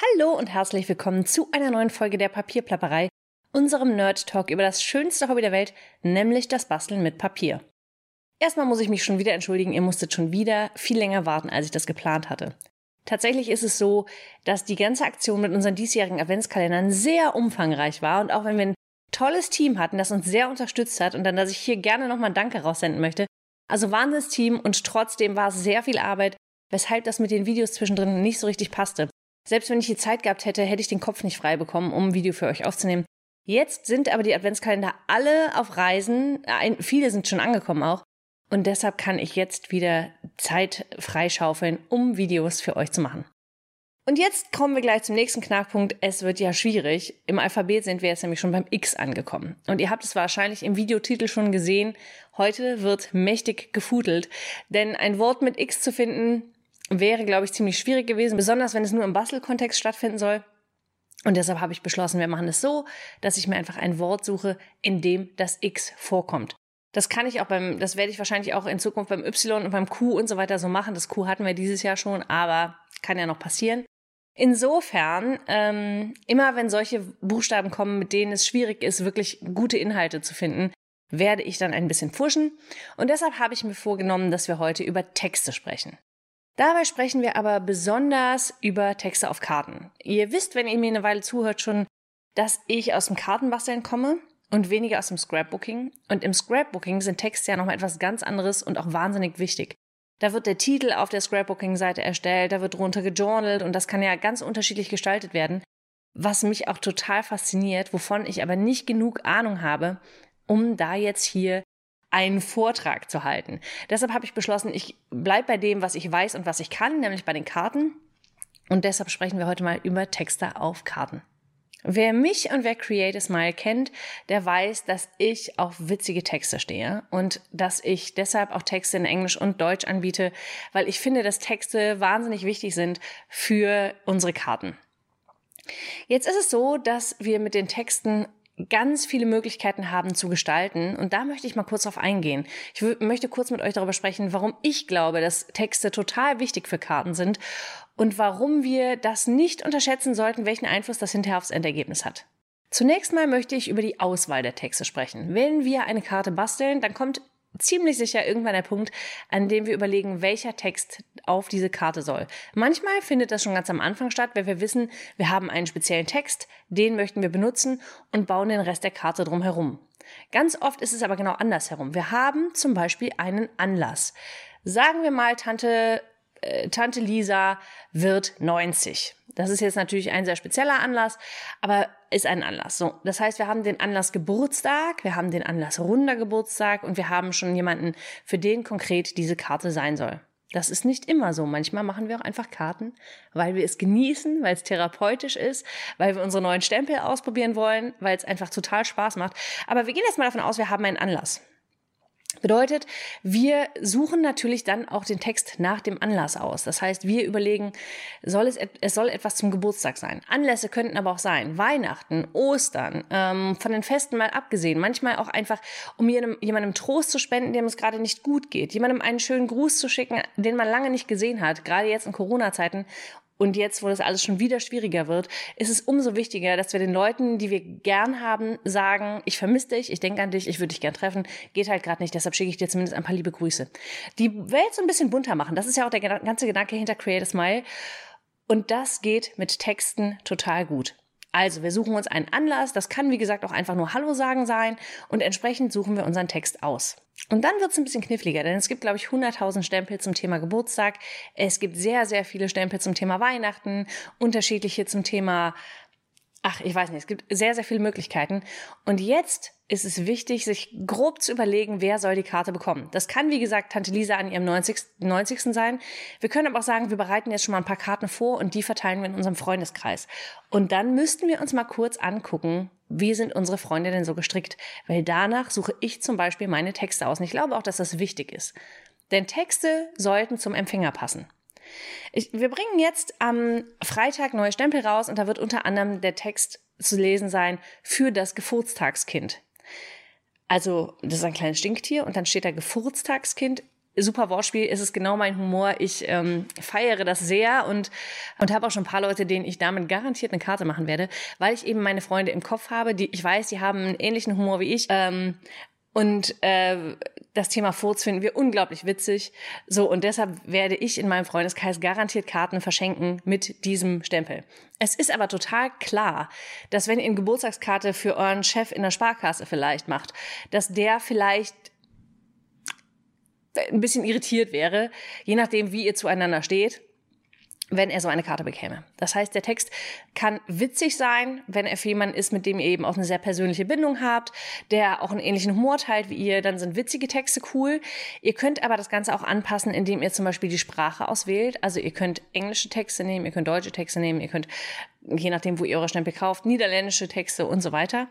Hallo und herzlich willkommen zu einer neuen Folge der Papierplapperei, unserem Nerd Talk über das schönste Hobby der Welt, nämlich das Basteln mit Papier. Erstmal muss ich mich schon wieder entschuldigen, ihr musstet schon wieder viel länger warten, als ich das geplant hatte. Tatsächlich ist es so, dass die ganze Aktion mit unseren diesjährigen Adventskalendern sehr umfangreich war und auch wenn wir ein tolles Team hatten, das uns sehr unterstützt hat und dann, dass ich hier gerne nochmal Danke raussenden möchte. Also Wahnsinnsteam und trotzdem war es sehr viel Arbeit, weshalb das mit den Videos zwischendrin nicht so richtig passte. Selbst wenn ich die Zeit gehabt hätte, hätte ich den Kopf nicht frei bekommen, um ein Video für euch aufzunehmen. Jetzt sind aber die Adventskalender alle auf Reisen. Viele sind schon angekommen auch. Und deshalb kann ich jetzt wieder Zeit freischaufeln, um Videos für euch zu machen. Und jetzt kommen wir gleich zum nächsten Knackpunkt. Es wird ja schwierig. Im Alphabet sind wir jetzt nämlich schon beim X angekommen. Und ihr habt es wahrscheinlich im Videotitel schon gesehen. Heute wird mächtig gefudelt. Denn ein Wort mit X zu finden, wäre, glaube ich, ziemlich schwierig gewesen, besonders wenn es nur im Bastelkontext stattfinden soll. Und deshalb habe ich beschlossen, wir machen es so, dass ich mir einfach ein Wort suche, in dem das X vorkommt. Das kann ich auch beim, das werde ich wahrscheinlich auch in Zukunft beim Y und beim Q und so weiter so machen. Das Q hatten wir dieses Jahr schon, aber kann ja noch passieren. Insofern, ähm, immer wenn solche Buchstaben kommen, mit denen es schwierig ist, wirklich gute Inhalte zu finden, werde ich dann ein bisschen pushen. Und deshalb habe ich mir vorgenommen, dass wir heute über Texte sprechen. Dabei sprechen wir aber besonders über Texte auf Karten. Ihr wisst, wenn ihr mir eine Weile zuhört, schon, dass ich aus dem Kartenbasteln komme und weniger aus dem Scrapbooking. Und im Scrapbooking sind Texte ja nochmal etwas ganz anderes und auch wahnsinnig wichtig. Da wird der Titel auf der Scrapbooking-Seite erstellt, da wird drunter gejournalt und das kann ja ganz unterschiedlich gestaltet werden. Was mich auch total fasziniert, wovon ich aber nicht genug Ahnung habe, um da jetzt hier einen Vortrag zu halten. Deshalb habe ich beschlossen, ich bleibe bei dem, was ich weiß und was ich kann, nämlich bei den Karten. Und deshalb sprechen wir heute mal über Texte auf Karten. Wer mich und wer Create a Smile kennt, der weiß, dass ich auf witzige Texte stehe und dass ich deshalb auch Texte in Englisch und Deutsch anbiete, weil ich finde, dass Texte wahnsinnig wichtig sind für unsere Karten. Jetzt ist es so, dass wir mit den Texten ganz viele Möglichkeiten haben zu gestalten. Und da möchte ich mal kurz auf eingehen. Ich möchte kurz mit euch darüber sprechen, warum ich glaube, dass Texte total wichtig für Karten sind und warum wir das nicht unterschätzen sollten, welchen Einfluss das hinterher aufs Endergebnis hat. Zunächst mal möchte ich über die Auswahl der Texte sprechen. Wenn wir eine Karte basteln, dann kommt ziemlich sicher irgendwann der Punkt, an dem wir überlegen, welcher Text auf diese Karte soll. Manchmal findet das schon ganz am Anfang statt, weil wir wissen, wir haben einen speziellen Text, den möchten wir benutzen und bauen den Rest der Karte drumherum. Ganz oft ist es aber genau andersherum. Wir haben zum Beispiel einen Anlass. Sagen wir mal, Tante äh, Tante Lisa wird 90. Das ist jetzt natürlich ein sehr spezieller Anlass, aber ist ein Anlass. So, das heißt, wir haben den Anlass Geburtstag, wir haben den Anlass runder Geburtstag und wir haben schon jemanden, für den konkret diese Karte sein soll. Das ist nicht immer so. Manchmal machen wir auch einfach Karten, weil wir es genießen, weil es therapeutisch ist, weil wir unsere neuen Stempel ausprobieren wollen, weil es einfach total Spaß macht. Aber wir gehen jetzt mal davon aus, wir haben einen Anlass. Bedeutet, wir suchen natürlich dann auch den Text nach dem Anlass aus. Das heißt, wir überlegen, soll es, es soll etwas zum Geburtstag sein. Anlässe könnten aber auch sein Weihnachten, Ostern, ähm, von den Festen mal abgesehen. Manchmal auch einfach, um jemandem, jemandem Trost zu spenden, dem es gerade nicht gut geht. Jemandem einen schönen Gruß zu schicken, den man lange nicht gesehen hat. Gerade jetzt in Corona-Zeiten und jetzt, wo das alles schon wieder schwieriger wird, ist es umso wichtiger, dass wir den Leuten, die wir gern haben, sagen, ich vermisse dich, ich denke an dich, ich würde dich gern treffen, geht halt gerade nicht, deshalb schicke ich dir zumindest ein paar liebe Grüße. Die Welt so ein bisschen bunter machen, das ist ja auch der ganze Gedanke hinter Create a Smile. Und das geht mit Texten total gut. Also, wir suchen uns einen Anlass, das kann wie gesagt auch einfach nur Hallo sagen sein und entsprechend suchen wir unseren Text aus. Und dann wird es ein bisschen kniffliger, denn es gibt, glaube ich, 100.000 Stempel zum Thema Geburtstag. Es gibt sehr, sehr viele Stempel zum Thema Weihnachten, unterschiedliche zum Thema ach, ich weiß nicht, es gibt sehr, sehr viele Möglichkeiten. Und jetzt ist es wichtig, sich grob zu überlegen, wer soll die Karte bekommen. Das kann, wie gesagt, Tante Lisa an ihrem 90. 90. sein. Wir können aber auch sagen, wir bereiten jetzt schon mal ein paar Karten vor und die verteilen wir in unserem Freundeskreis. Und dann müssten wir uns mal kurz angucken, wie sind unsere Freunde denn so gestrickt? Weil danach suche ich zum Beispiel meine Texte aus. Und ich glaube auch, dass das wichtig ist. Denn Texte sollten zum Empfänger passen. Ich, wir bringen jetzt am Freitag neue Stempel raus und da wird unter anderem der Text zu lesen sein für das Geburtstagskind. Also, das ist ein kleines Stinktier und dann steht da Geburtstagskind super Wortspiel, ist es genau mein Humor. Ich ähm, feiere das sehr und, und habe auch schon ein paar Leute, denen ich damit garantiert eine Karte machen werde, weil ich eben meine Freunde im Kopf habe, die ich weiß, die haben einen ähnlichen Humor wie ich. Ähm, und äh, das Thema Furz finden wir unglaublich witzig. So, und deshalb werde ich in meinem Freundeskreis garantiert Karten verschenken mit diesem Stempel. Es ist aber total klar, dass wenn ihr eine Geburtstagskarte für euren Chef in der Sparkasse vielleicht macht, dass der vielleicht ein bisschen irritiert wäre, je nachdem, wie ihr zueinander steht wenn er so eine Karte bekäme. Das heißt, der Text kann witzig sein, wenn er für jemanden ist, mit dem ihr eben auch eine sehr persönliche Bindung habt, der auch einen ähnlichen Humor teilt wie ihr, dann sind witzige Texte cool. Ihr könnt aber das Ganze auch anpassen, indem ihr zum Beispiel die Sprache auswählt. Also ihr könnt englische Texte nehmen, ihr könnt deutsche Texte nehmen, ihr könnt, je nachdem, wo ihr eure Stempel kauft, niederländische Texte und so weiter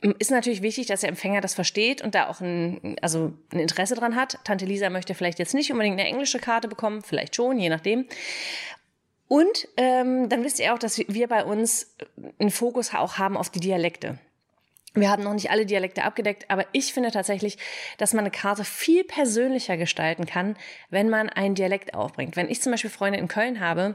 ist natürlich wichtig, dass der Empfänger das versteht und da auch ein, also ein Interesse dran hat. Tante Lisa möchte vielleicht jetzt nicht unbedingt eine englische Karte bekommen, vielleicht schon, je nachdem. Und ähm, dann wisst ihr auch, dass wir bei uns einen Fokus auch haben auf die Dialekte. Wir haben noch nicht alle Dialekte abgedeckt, aber ich finde tatsächlich, dass man eine Karte viel persönlicher gestalten kann, wenn man einen Dialekt aufbringt. Wenn ich zum Beispiel Freunde in Köln habe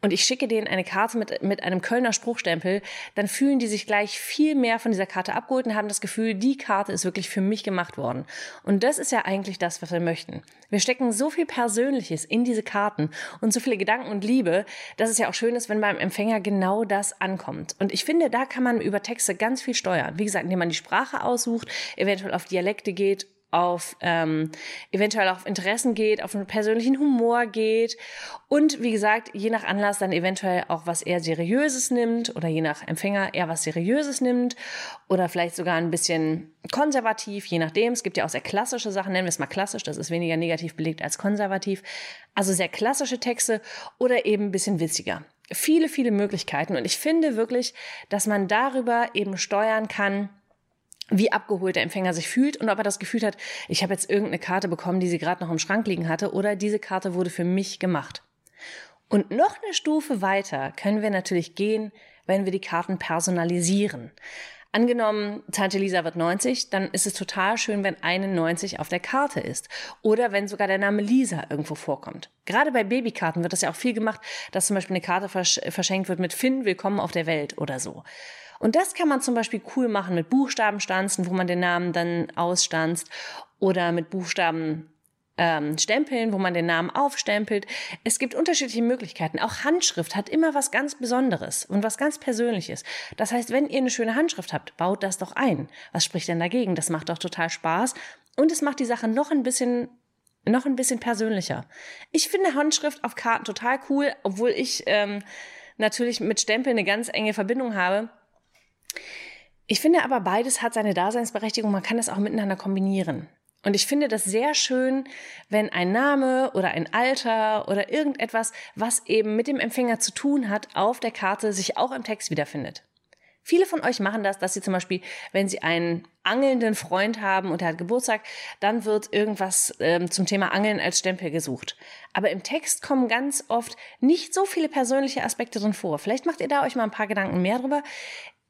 und ich schicke denen eine Karte mit, mit einem Kölner Spruchstempel, dann fühlen die sich gleich viel mehr von dieser Karte abgeholt und haben das Gefühl, die Karte ist wirklich für mich gemacht worden. Und das ist ja eigentlich das, was wir möchten. Wir stecken so viel Persönliches in diese Karten und so viele Gedanken und Liebe, dass es ja auch schön ist, wenn beim Empfänger genau das ankommt. Und ich finde, da kann man über Texte ganz viel steuern. Wie gesagt, indem man die Sprache aussucht, eventuell auf Dialekte geht, auf ähm, eventuell auf Interessen geht, auf einen persönlichen Humor geht und wie gesagt, je nach Anlass dann eventuell auch was eher Seriöses nimmt oder je nach Empfänger eher was Seriöses nimmt oder vielleicht sogar ein bisschen konservativ, je nachdem. Es gibt ja auch sehr klassische Sachen, nennen wir es mal klassisch, das ist weniger negativ belegt als konservativ. Also sehr klassische Texte oder eben ein bisschen witziger viele, viele Möglichkeiten. Und ich finde wirklich, dass man darüber eben steuern kann, wie abgeholt der Empfänger sich fühlt und ob er das Gefühl hat, ich habe jetzt irgendeine Karte bekommen, die sie gerade noch im Schrank liegen hatte oder diese Karte wurde für mich gemacht. Und noch eine Stufe weiter können wir natürlich gehen, wenn wir die Karten personalisieren. Angenommen, Tante Lisa wird 90, dann ist es total schön, wenn eine 90 auf der Karte ist. Oder wenn sogar der Name Lisa irgendwo vorkommt. Gerade bei Babykarten wird das ja auch viel gemacht, dass zum Beispiel eine Karte versch verschenkt wird mit Finn, willkommen auf der Welt oder so. Und das kann man zum Beispiel cool machen mit Buchstabenstanzen, wo man den Namen dann ausstanzt oder mit Buchstaben ähm, Stempeln, wo man den Namen aufstempelt. Es gibt unterschiedliche Möglichkeiten. Auch Handschrift hat immer was ganz Besonderes und was ganz Persönliches. Das heißt, wenn ihr eine schöne Handschrift habt, baut das doch ein. Was spricht denn dagegen? Das macht doch total Spaß und es macht die Sache noch ein bisschen noch ein bisschen persönlicher. Ich finde Handschrift auf Karten total cool, obwohl ich ähm, natürlich mit Stempel eine ganz enge Verbindung habe. Ich finde aber beides hat seine Daseinsberechtigung. Man kann das auch miteinander kombinieren. Und ich finde das sehr schön, wenn ein Name oder ein Alter oder irgendetwas, was eben mit dem Empfänger zu tun hat, auf der Karte sich auch im Text wiederfindet. Viele von euch machen das, dass sie zum Beispiel, wenn sie einen angelnden Freund haben und er hat Geburtstag, dann wird irgendwas ähm, zum Thema Angeln als Stempel gesucht. Aber im Text kommen ganz oft nicht so viele persönliche Aspekte drin vor. Vielleicht macht ihr da euch mal ein paar Gedanken mehr drüber.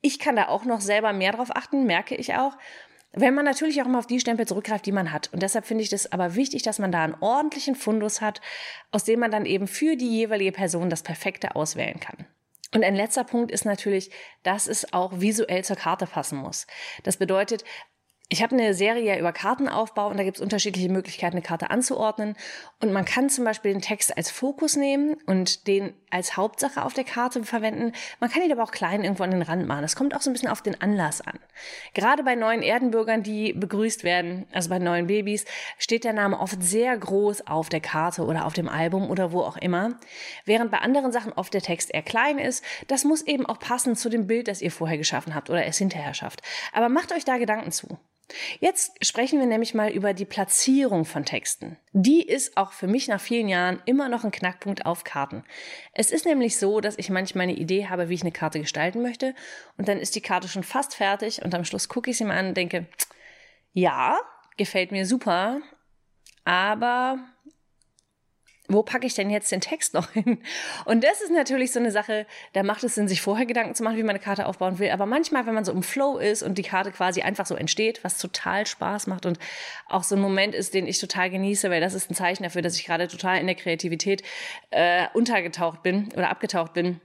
Ich kann da auch noch selber mehr drauf achten, merke ich auch. Wenn man natürlich auch immer auf die Stempel zurückgreift, die man hat. Und deshalb finde ich das aber wichtig, dass man da einen ordentlichen Fundus hat, aus dem man dann eben für die jeweilige Person das Perfekte auswählen kann. Und ein letzter Punkt ist natürlich, dass es auch visuell zur Karte passen muss. Das bedeutet, ich habe eine Serie über Kartenaufbau und da gibt es unterschiedliche Möglichkeiten, eine Karte anzuordnen. Und man kann zum Beispiel den Text als Fokus nehmen und den als Hauptsache auf der Karte verwenden. Man kann ihn aber auch klein irgendwo an den Rand machen. Das kommt auch so ein bisschen auf den Anlass an. Gerade bei neuen Erdenbürgern, die begrüßt werden, also bei neuen Babys, steht der Name oft sehr groß auf der Karte oder auf dem Album oder wo auch immer. Während bei anderen Sachen oft der Text eher klein ist. Das muss eben auch passen zu dem Bild, das ihr vorher geschaffen habt oder es hinterher schafft. Aber macht euch da Gedanken zu. Jetzt sprechen wir nämlich mal über die Platzierung von Texten. Die ist auch für mich nach vielen Jahren immer noch ein Knackpunkt auf Karten. Es ist nämlich so, dass ich manchmal eine Idee habe, wie ich eine Karte gestalten möchte und dann ist die Karte schon fast fertig und am Schluss gucke ich sie mal an und denke, ja, gefällt mir super, aber wo packe ich denn jetzt den Text noch hin? Und das ist natürlich so eine Sache, da macht es Sinn, sich vorher Gedanken zu machen, wie man eine Karte aufbauen will. Aber manchmal, wenn man so im Flow ist und die Karte quasi einfach so entsteht, was total Spaß macht und auch so ein Moment ist, den ich total genieße, weil das ist ein Zeichen dafür, dass ich gerade total in der Kreativität äh, untergetaucht bin oder abgetaucht bin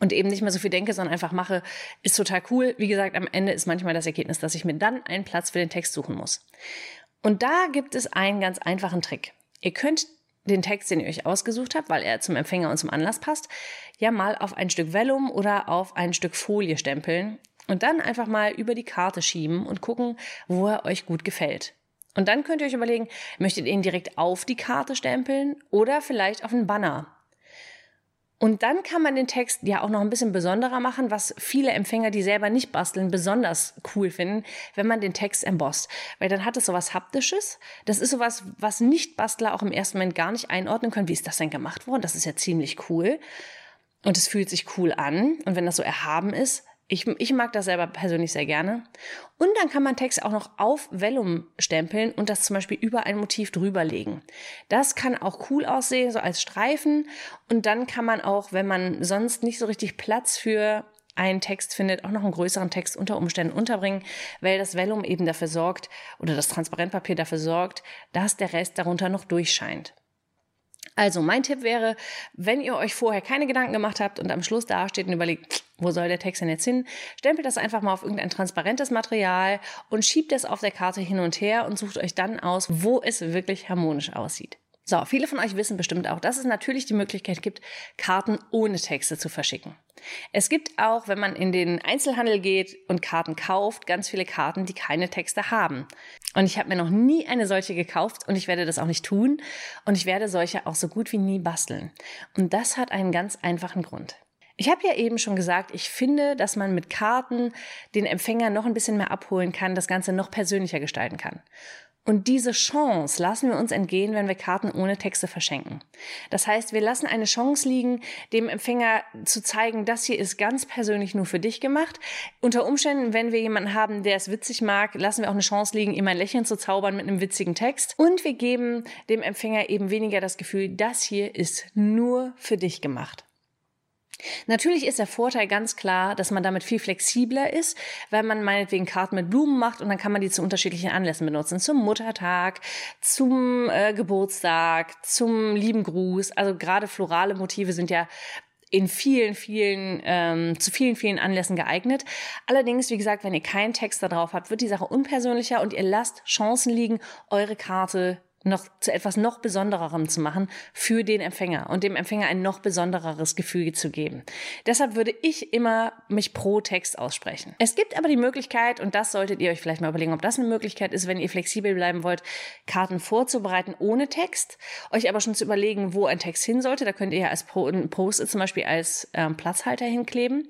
und eben nicht mehr so viel denke, sondern einfach mache, ist total cool. Wie gesagt, am Ende ist manchmal das Ergebnis, dass ich mir dann einen Platz für den Text suchen muss. Und da gibt es einen ganz einfachen Trick. Ihr könnt den Text, den ihr euch ausgesucht habt, weil er zum Empfänger und zum Anlass passt, ja mal auf ein Stück Vellum oder auf ein Stück Folie stempeln und dann einfach mal über die Karte schieben und gucken, wo er euch gut gefällt. Und dann könnt ihr euch überlegen, möchtet ihr ihn direkt auf die Karte stempeln oder vielleicht auf einen Banner? Und dann kann man den Text ja auch noch ein bisschen besonderer machen, was viele Empfänger, die selber nicht basteln, besonders cool finden, wenn man den Text embossed. Weil dann hat es sowas Haptisches. Das ist sowas, was Nicht-Bastler auch im ersten Moment gar nicht einordnen können. Wie ist das denn gemacht worden? Das ist ja ziemlich cool. Und es fühlt sich cool an. Und wenn das so erhaben ist, ich, ich mag das selber persönlich sehr gerne. Und dann kann man Text auch noch auf Vellum stempeln und das zum Beispiel über ein Motiv drüberlegen. Das kann auch cool aussehen, so als Streifen. Und dann kann man auch, wenn man sonst nicht so richtig Platz für einen Text findet, auch noch einen größeren Text unter Umständen unterbringen, weil das Vellum eben dafür sorgt oder das Transparentpapier dafür sorgt, dass der Rest darunter noch durchscheint. Also mein Tipp wäre, wenn ihr euch vorher keine Gedanken gemacht habt und am Schluss dasteht und überlegt, wo soll der Text denn jetzt hin, stempelt das einfach mal auf irgendein transparentes Material und schiebt es auf der Karte hin und her und sucht euch dann aus, wo es wirklich harmonisch aussieht. So, viele von euch wissen bestimmt auch, dass es natürlich die Möglichkeit gibt, Karten ohne Texte zu verschicken. Es gibt auch, wenn man in den Einzelhandel geht und Karten kauft, ganz viele Karten, die keine Texte haben. Und ich habe mir noch nie eine solche gekauft und ich werde das auch nicht tun und ich werde solche auch so gut wie nie basteln. Und das hat einen ganz einfachen Grund. Ich habe ja eben schon gesagt, ich finde, dass man mit Karten den Empfänger noch ein bisschen mehr abholen kann, das Ganze noch persönlicher gestalten kann. Und diese Chance lassen wir uns entgehen, wenn wir Karten ohne Texte verschenken. Das heißt, wir lassen eine Chance liegen, dem Empfänger zu zeigen, das hier ist ganz persönlich nur für dich gemacht. Unter Umständen, wenn wir jemanden haben, der es witzig mag, lassen wir auch eine Chance liegen, ihm ein Lächeln zu zaubern mit einem witzigen Text. Und wir geben dem Empfänger eben weniger das Gefühl, das hier ist nur für dich gemacht. Natürlich ist der Vorteil ganz klar, dass man damit viel flexibler ist, weil man meinetwegen Karten mit Blumen macht und dann kann man die zu unterschiedlichen Anlässen benutzen. Zum Muttertag, zum äh, Geburtstag, zum lieben Gruß. Also gerade florale Motive sind ja in vielen, vielen, ähm, zu vielen, vielen Anlässen geeignet. Allerdings, wie gesagt, wenn ihr keinen Text da drauf habt, wird die Sache unpersönlicher und ihr lasst Chancen liegen, eure Karte noch zu etwas noch Besondererem zu machen für den Empfänger und dem Empfänger ein noch besondereres Gefühl zu geben. Deshalb würde ich immer mich pro Text aussprechen. Es gibt aber die Möglichkeit, und das solltet ihr euch vielleicht mal überlegen, ob das eine Möglichkeit ist, wenn ihr flexibel bleiben wollt, Karten vorzubereiten ohne Text, euch aber schon zu überlegen, wo ein Text hin sollte. Da könnt ihr ja als Post-it zum Beispiel als ähm, Platzhalter hinkleben.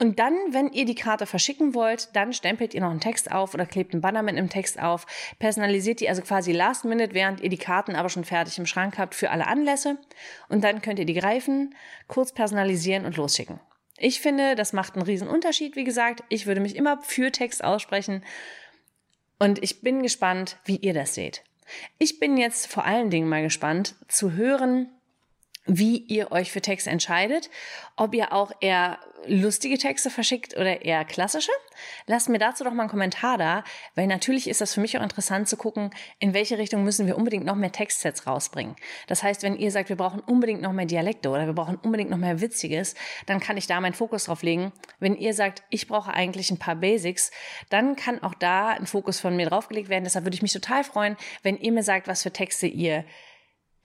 Und dann, wenn ihr die Karte verschicken wollt, dann stempelt ihr noch einen Text auf oder klebt einen Banner mit einem Text auf, personalisiert die also quasi last minute, während ihr die Karten aber schon fertig im Schrank habt für alle Anlässe. Und dann könnt ihr die greifen, kurz personalisieren und losschicken. Ich finde, das macht einen riesen Unterschied, wie gesagt. Ich würde mich immer für Text aussprechen. Und ich bin gespannt, wie ihr das seht. Ich bin jetzt vor allen Dingen mal gespannt zu hören, wie ihr euch für Texte entscheidet, ob ihr auch eher lustige Texte verschickt oder eher klassische. Lasst mir dazu doch mal einen Kommentar da, weil natürlich ist das für mich auch interessant zu gucken, in welche Richtung müssen wir unbedingt noch mehr Textsets rausbringen. Das heißt, wenn ihr sagt, wir brauchen unbedingt noch mehr Dialekte oder wir brauchen unbedingt noch mehr Witziges, dann kann ich da meinen Fokus drauf legen. Wenn ihr sagt, ich brauche eigentlich ein paar Basics, dann kann auch da ein Fokus von mir draufgelegt werden. Deshalb würde ich mich total freuen, wenn ihr mir sagt, was für Texte ihr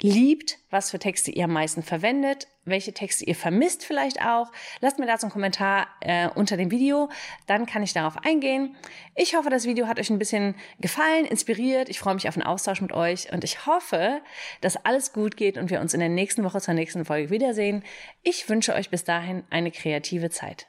liebt, was für Texte ihr am meisten verwendet, welche Texte ihr vermisst vielleicht auch. Lasst mir dazu einen Kommentar äh, unter dem Video, dann kann ich darauf eingehen. Ich hoffe, das Video hat euch ein bisschen gefallen, inspiriert. Ich freue mich auf einen Austausch mit euch und ich hoffe, dass alles gut geht und wir uns in der nächsten Woche zur nächsten Folge wiedersehen. Ich wünsche euch bis dahin eine kreative Zeit.